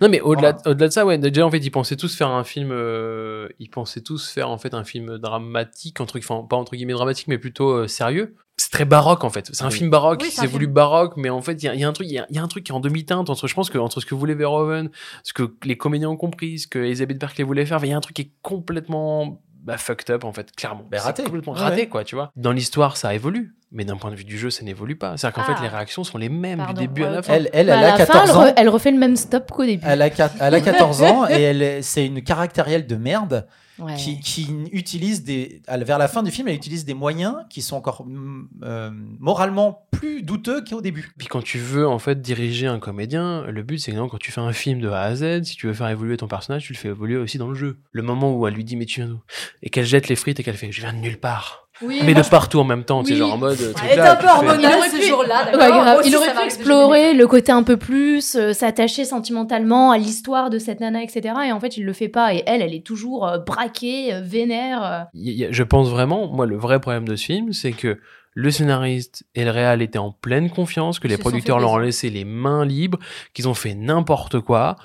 Non mais au-delà Voilà. au-delà de ça ouais déjà en fait ils pensaient tous faire un film euh, ils pensaient tous faire en fait un film dramatique entre enfin pas entre guillemets dramatique mais plutôt euh, sérieux c'est très baroque en fait c'est un Oui. film baroque Oui, c'est voulu baroque mais en fait il y a, il y a un truc il y a, il y a un truc qui est en demi-teinte entre je pense que entre ce que voulait Verhoeven ce que les comédiens ont compris ce que Elizabeth Berkley voulait faire il y a un truc qui est complètement bah, fucked up en fait clairement Bah, raté. complètement Ouais, raté ouais. quoi tu vois dans l'histoire ça évolue mais d'un point de vue du jeu ça n'évolue pas c'est à dire qu'en Ah. fait les réactions sont les mêmes Pardon, du début à la fin Elle, elle, Bah, elle à a la fin, 14 elle, ans. elle refait le même stop qu'au début. Elle a, elle a 14 ans et c'est une caractérielle de merde Ouais. qui, qui utilise des. Vers la fin du film, elle utilise des moyens qui sont encore mm, euh, moralement plus douteux qu'au début. Puis quand tu veux en fait diriger un comédien, le but c'est que non, quand tu fais un film de A à Z, si tu veux faire évoluer ton personnage, tu le fais évoluer aussi dans le jeu. Le moment où elle lui dit mais tu viens d'où? Et qu'elle jette les frites et qu'elle fait je viens de nulle part. Oui, mais de partout en même temps, tu sais Oui. genre en mode. euh, truc Elle était là, un peu hormonale Il aurait ce pu- jour-là. Ouais, d'accord. grave. Moi aussi, Il ça aurait pu m'arrive de explorer le côté un peu plus, euh, s'attacher sentimentalement à l'histoire de cette nana, etc. Et en fait, il le fait pas. Et elle, elle est toujours euh, braquée, euh, vénère. je pense vraiment, moi le vrai problème de ce film, c'est que le scénariste et le réal étaient en pleine confiance, que Ils les producteurs leur ont laissé les mains libres, qu'ils ont fait n'importe quoi.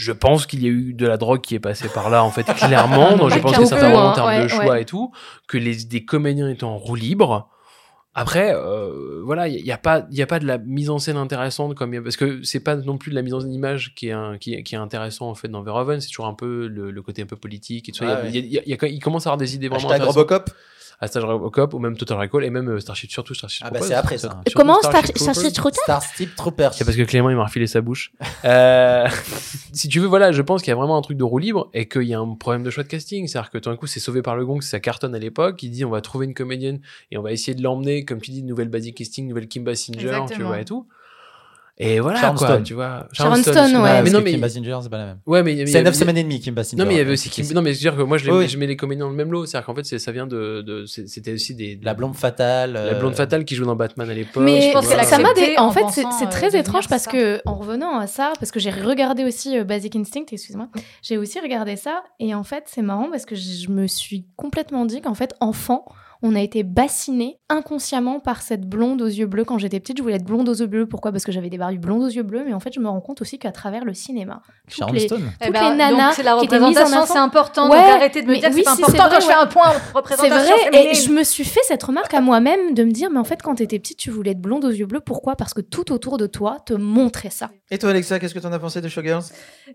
Je pense qu'il y a eu de la drogue qui est passée par là, en fait, clairement. Donc, je pense que en hein, termes de ouais, choix ouais. et tout, que les, des comédiens étaient en roue libre. Après, euh, voilà, il n'y a, pas- il y a pas de la mise en scène intéressante comme il y a- parce que c'est pas non plus de la mise en image qui est, un- qui, est- qui est intéressant en fait dans Verhoeven, c'est toujours un peu le, le côté un peu politique et tout ça. Il Ouais, commence à avoir des idées vraiment Hashtag intéressantes. Robocop. Hashtag Robocop ou même Total Recall et même euh, Starship surtout Starship Ah bah, Troopers. c'est après, ça. Comment Starship Star- Troopers. Starship Troopers. C'est parce que Clément il m'a refilé sa bouche. Euh, si tu veux, voilà, je pense qu'il y a vraiment un truc de roue libre et qu'il y a un problème de choix de casting. C'est-à-dire que tout d'un coup, c'est sauvé par le gong, ça cartonne à l'époque. Il dit on va trouver une comédienne et on va essayer de l'emmener, comme tu dis, nouvelle Basic Casting, nouvelle Kim Basinger, tu vois, et tout. Et voilà, Sharon quoi, Stone. tu vois. Sharon Stone, ouais. Mais non, que mais. Kim Basinger, c'est pas la même. Ouais, mais C'est a- 9 il y a- semaines et demie, Kim Basinger. Non, mais il y avait aussi Kim. Non, mais je veux dire que moi, je, les- Oui. je mets les comédiens dans le même lot. C'est-à-dire qu'en fait, ça vient de. C'était aussi des. La blonde fatale. La euh, blonde fatale qui joue dans Batman à l'époque. Mais je pense a ça m'a dé- En fait, c'est euh, très étrange parce ça. que en revenant à ça, parce que j'ai regardé aussi euh, Basic Instinct, excuse-moi, j'ai aussi regardé ça et en fait c'est marrant parce que je me suis complètement dit qu'en fait enfant, on a été bassiné inconsciemment par cette blonde aux yeux bleus. Quand j'étais petite, je voulais être blonde aux yeux bleus. Pourquoi? Parce que j'avais des Barbies blondes aux yeux bleus. Mais en fait, je me rends compte aussi qu'à travers le cinéma, toutes Sharon les. Eh toutes ben, les nanas donc la qui étaient mises en représentation, avant- c'est important. Ouais, donc arrêtez de me mais dire que oui, c'est si, important vrai, quand je fais un point C'est vrai, féminine. et je me suis fait cette remarque à moi-même de me dire, mais en fait, quand t'étais petite, tu voulais être blonde aux yeux bleus. Pourquoi? Parce que tout autour de toi te montrait ça. Et toi, Alexa, qu'est-ce que t'en as pensé de Showgirls?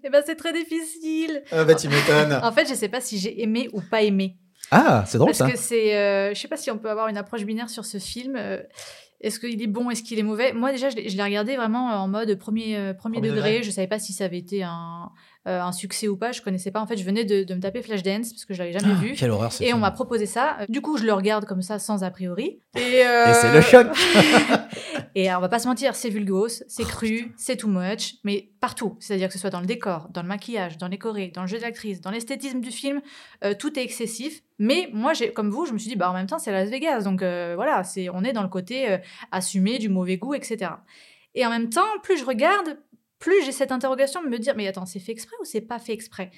Eh ben, c'est très difficile. Ah bah, tu m'étonnes. En fait, je sais pas si j'ai aimé ou pas aimé. Ah, c'est drôle Parce ça. que c'est. euh, je sais pas si on peut avoir une approche binaire sur ce film. euh, est-ce qu'il est bon, est-ce qu'il est mauvais? Moi, déjà, je l'ai je l'ai regardé vraiment en mode premier, euh, premier, Premier degré. degré. Je savais pas si ça avait été un, euh, un succès ou pas. Je connaissais pas. En fait, je venais de, de me taper Flashdance parce que je l'avais jamais Ah, vu. Quelle horreur Et on m'a proposé ça. Du coup, je le regarde comme ça, sans a priori. Et, euh, Et c'est le choc. et on va pas se mentir, c'est vulgose, c'est cru, c'est too much, mais partout. C'est-à-dire que ce soit dans le décor, dans le maquillage, dans les chorés, dans le jeu d'actrice, dans l'esthétisme du film, euh, tout est excessif. Mais moi, comme vous, je me suis dit, bah en même temps, c'est Las Vegas, donc voilà, c'est, on est dans le côté assumé du mauvais goût, etc. Et en même temps, plus je regarde, plus j'ai cette interrogation de me dire, mais attends, c'est fait exprès ou c'est pas fait exprès?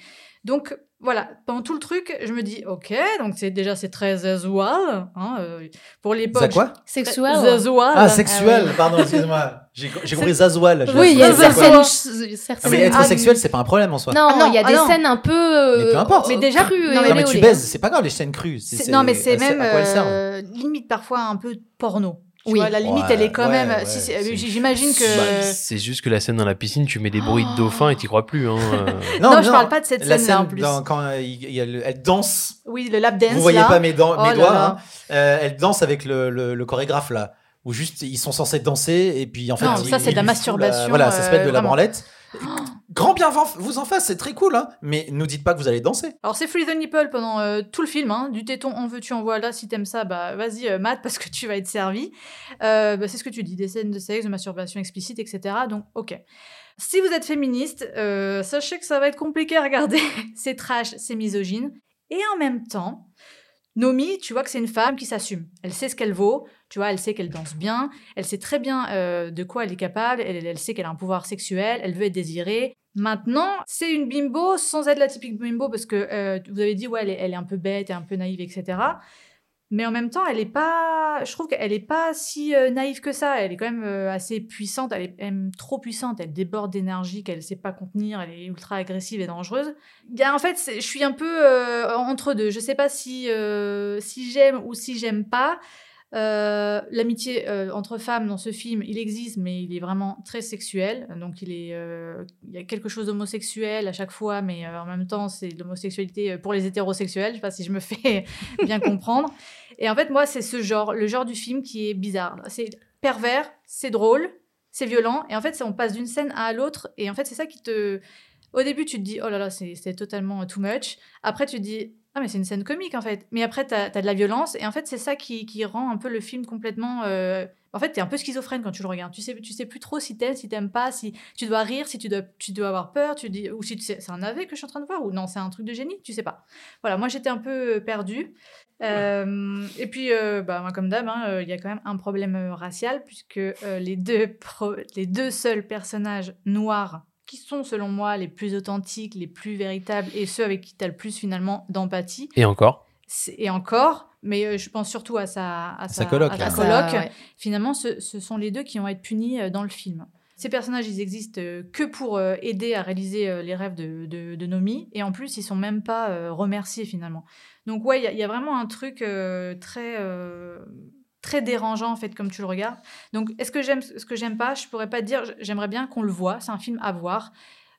Donc voilà, pendant tout le truc, je me dis, ok, donc c'est déjà c'est très zazoual, hein, euh, pour l'époque. Ça quoi? Sexuel. Zazoual. Ah, sexuel, oui. pardon, excuse-moi. J'ai compris Zazoual. Je- Oui, il y a c'est certaines. certaines- Ah, mais être Ah, sexuel, c'est pas un problème en soi. Non, Ah non, il y a ah des non. scènes un peu. euh, Mais peu importe. Mais déjà- crues non, mais Non, mais tu baises, c'est pas grave les scènes crues. C'est- C'est- c'est- non, mais c'est même euh, limite parfois un peu porno. Tu Oui. vois, la limite, Ouais, elle est quand ouais, même. ouais, si, c'est- c'est- J'imagine que. Bah, c'est juste que la scène dans la piscine, tu mets des bruits de dauphin et t'y crois plus. Hein. euh. Non, je parle pas de cette la scène-là, en scène plus. dans- quand euh, il- il y a le- elle danse. oui, le lap dance. Vous voyez là. pas mes, Oh mes là doigts. là. hein. Euh, elle danse avec le, le- le chorégraphe là, où juste ils sont censés danser et puis en fait. Non, il- ça, c'est de la masturbation, voilà, ça se met de euh, la vraiment. branlette. Grand bien vous en face, c'est très cool, hein. Mais nous dites pas que vous allez danser. Alors, c'est Free the Nipple pendant euh, tout le film. hein. Du téton, en veux-tu, en voilà. Si t'aimes ça, bah vas-y, euh, parce que tu vas être servi. Euh, bah, c'est ce que tu dis des scènes de sexe, de masturbation explicite, etc. Donc, ok. Si vous êtes féministe, euh, sachez que ça va être compliqué à regarder. c'est trash, c'est misogyne. Et en même temps, Nomi, tu vois que c'est une femme qui s'assume. Elle sait ce qu'elle vaut, tu vois, elle sait qu'elle danse bien, elle sait très bien euh, de quoi elle est capable, elle, sait qu'elle a un pouvoir sexuel, elle veut être désirée. Maintenant, c'est une bimbo sans être la typique bimbo parce que euh, vous avez dit, ouais, elle est, elle est un peu bête et un peu naïve, etc. Mais en même temps, elle est pas. Je trouve qu'elle est pas si euh, naïve que ça. Elle est quand même euh, assez puissante. Elle est même trop puissante. Elle déborde d'énergie qu'elle sait pas contenir. Elle est ultra agressive et dangereuse. En fait, je suis un peu euh, entre deux. Je sais pas si si j'aime ou si j'aime pas. Euh, L'amitié euh, entre femmes dans ce film, il existe, mais il est vraiment très sexuel. Donc il euh, y a quelque chose d'homosexuel à chaque fois, mais en même temps c'est l'homosexualité pour les hétérosexuels. Je sais pas si je me fais bien comprendre. Et en fait moi c'est ce genre, le genre du film qui est bizarre. C'est pervers, c'est drôle, c'est violent, et en fait on passe d'une scène à l'autre, et en fait c'est ça qui te, au début tu te dis oh là là c'est totalement too much. Après tu te dis ah mais c'est une scène comique en fait. Mais après, t'as as de la violence et en fait, c'est ça qui, qui rend un peu le film complètement... euh, En fait, t'es un peu schizophrène quand tu le regardes. Tu sais, tu sais plus trop si t'aimes, si t'aimes pas, si tu dois rire, si tu dois, tu dois avoir peur, tu dis, ou si tu sais, c'est un AV que je suis en train de voir ou non, c'est un truc de génie, tu sais pas. Voilà, moi j'étais un peu perdue. Euh, et puis, euh, bah, comme d'hab, hein, euh, il y a quand même un problème euh, racial puisque euh, les, deux pro- les deux seuls personnages noirs qui sont selon moi les plus authentiques, les plus véritables et ceux avec qui tu as le plus finalement d'empathie. Et encore Et encore, mais euh, je pense surtout à sa, à Sa sa, coloc, à sa Ça, ouais. Finalement, ce, ce sont les deux qui vont être punis euh, dans le film. Ces personnages, ils existent euh, que pour aider à réaliser les rêves de, de, de Nomi, et en plus, ils sont même pas remerciés finalement. Donc ouais, il y a- il y, a vraiment un truc euh, très euh, très dérangeant en fait comme tu le regardes. Donc est-ce que j'aime ce que j'aime pas? Je pourrais pas te dire. J'aimerais bien qu'on le voit. C'est un film à voir.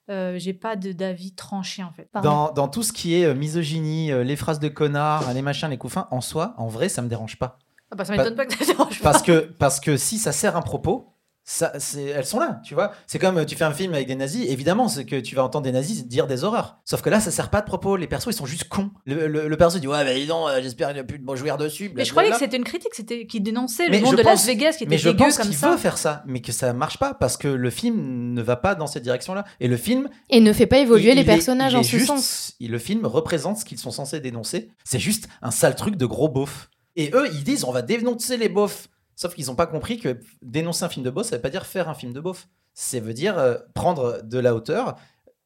Euh, J'ai pas d'avis tranché en fait. Dans, dans tout ce qui est euh, misogynie, euh, les phrases de connard, les machins, les couffins, en soi, en vrai, ça me dérange pas. Ah bah, ça m'étonne pas que ça dérange pas. Parce que, parce que si ça sert un propos, ça, c'est- elles sont là, tu vois. C'est comme euh, tu fais un film avec des nazis, évidemment, c'est que tu vas entendre des nazis dire des horreurs. Sauf que là, ça sert pas de propos. Les persos, ils sont juste cons. Le, le, le perso dit Ouais, bah dis donc, euh, j'espère qu'il n'y a plus de bon jouir dessus. Mais je croyais que c'était une critique, c'était qui dénonçait Mais le monde de Las Vegas qui était Mais je dégueu pense comme qu'il ça. veut faire ça, mais que ça marche pas parce que le film ne va pas dans cette direction-là. Et le film, Et ne fait pas évoluer il- les il personnages est en ce juste- sens. il- Le film représente ce qu'ils sont censés dénoncer. C'est juste un sale truc de gros beauf. Et eux, ils disent on va dénoncer les beaufs. Sauf qu'ils n'ont pas compris que dénoncer un film de beauf, ça veut pas dire faire un film de beauf. Ça veut dire euh, prendre de la hauteur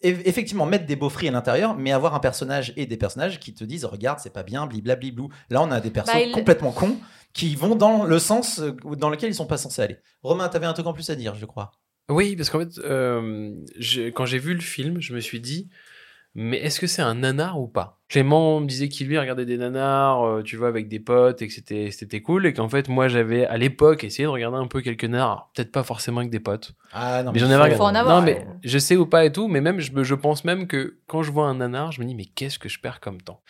eff- effectivement mettre des beaux fris à l'intérieur, mais avoir un personnage et des personnages qui te disent regarde, c'est pas bien, bliblabliblou. Là, on a des persos Bah, il- complètement cons qui vont dans le sens euh, dans lequel ils sont pas censés aller. Romain, t'avais un truc en plus à dire, je crois. Oui, parce qu'en fait, euh, je- quand j'ai vu le film, je me suis dit, mais est-ce que c'est un nanar ou pas? Clément me disait qu'il lui regardait des nanars, euh, tu vois, avec des potes et que c'était c'était cool, et qu'en fait, moi, j'avais à l'époque essayé de regarder un peu quelques nanars, peut-être pas forcément avec des potes. Ah non, mais j'en faut- avais Faut en regardé. avoir, non, mais je sais ou pas et tout, mais même je, me- je pense même que quand je vois un nanar, je me dis mais qu'est-ce que je perds comme temps?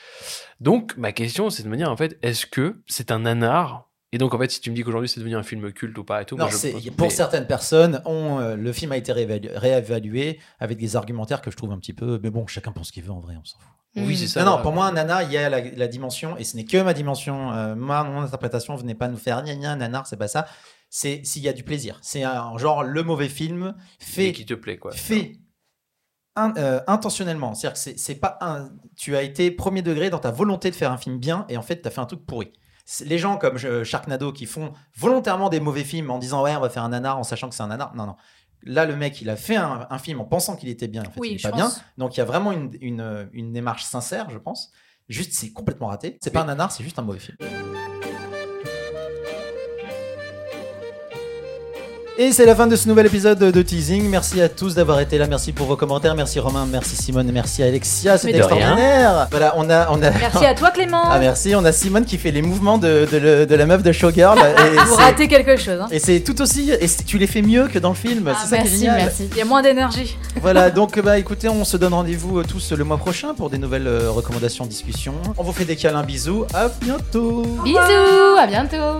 Donc ma question c'est de me dire en fait est-ce que c'est un nanar Et donc en fait si tu me dis qu'aujourd'hui c'est devenu un film culte ou pas et tout, Non, moi, je pour mais- certaines personnes, on, euh, le film a été réévalu- réévalué avec des argumentaires que je trouve un petit peu. Mais bon, chacun pense ce qu'il veut en vrai, on s'en fout. Oui c'est ça. non, non, pour moi, un nanar, il y a la, la dimension, et ce n'est que ma dimension, euh, ma, mon interprétation, venez pas nous faire gna gna, nanar, c'est pas ça. C'est s'il y a du plaisir. C'est un genre le mauvais film Mais fait, qui te plaît quoi. fait in- euh, intentionnellement. C'est-à-dire que c'est- c'est pas un. Tu as été premier degré dans ta volonté de faire un film bien, et en fait, tu as fait un truc pourri. Les gens comme Sharknado qui font volontairement des mauvais films en disant ouais on va faire un nanar en sachant que c'est un nanar. Non non. Là le mec il a fait un, un film en pensant qu'il était bien. En fait Oui, il est pas bien. Donc il y a vraiment une, une, une démarche sincère je pense. Juste c'est complètement raté. C'est pas un nanar c'est juste un mauvais film. Et c'est la fin de ce nouvel épisode de Teasing. Merci à tous d'avoir été là. Merci pour vos commentaires. Merci Romain, merci Simone, merci Alexia. C'était rien. extraordinaire. Voilà, on a, on a. Merci à toi, Clément. Ah merci, on a Simone qui fait les mouvements de, de, le- de la meuf de Showgirl. et Vous ratez quelque chose. hein. et c'est tout aussi, et tu les fais mieux que dans le film, Ah, c'est ça qui est merci, génial. merci. Il y a moins d'énergie. Voilà, donc bah écoutez, on se donne rendez-vous euh, tous le mois prochain pour des nouvelles euh, recommandations, discussions. On vous fait des câlins, bisous, à bientôt. Bisous, à bientôt.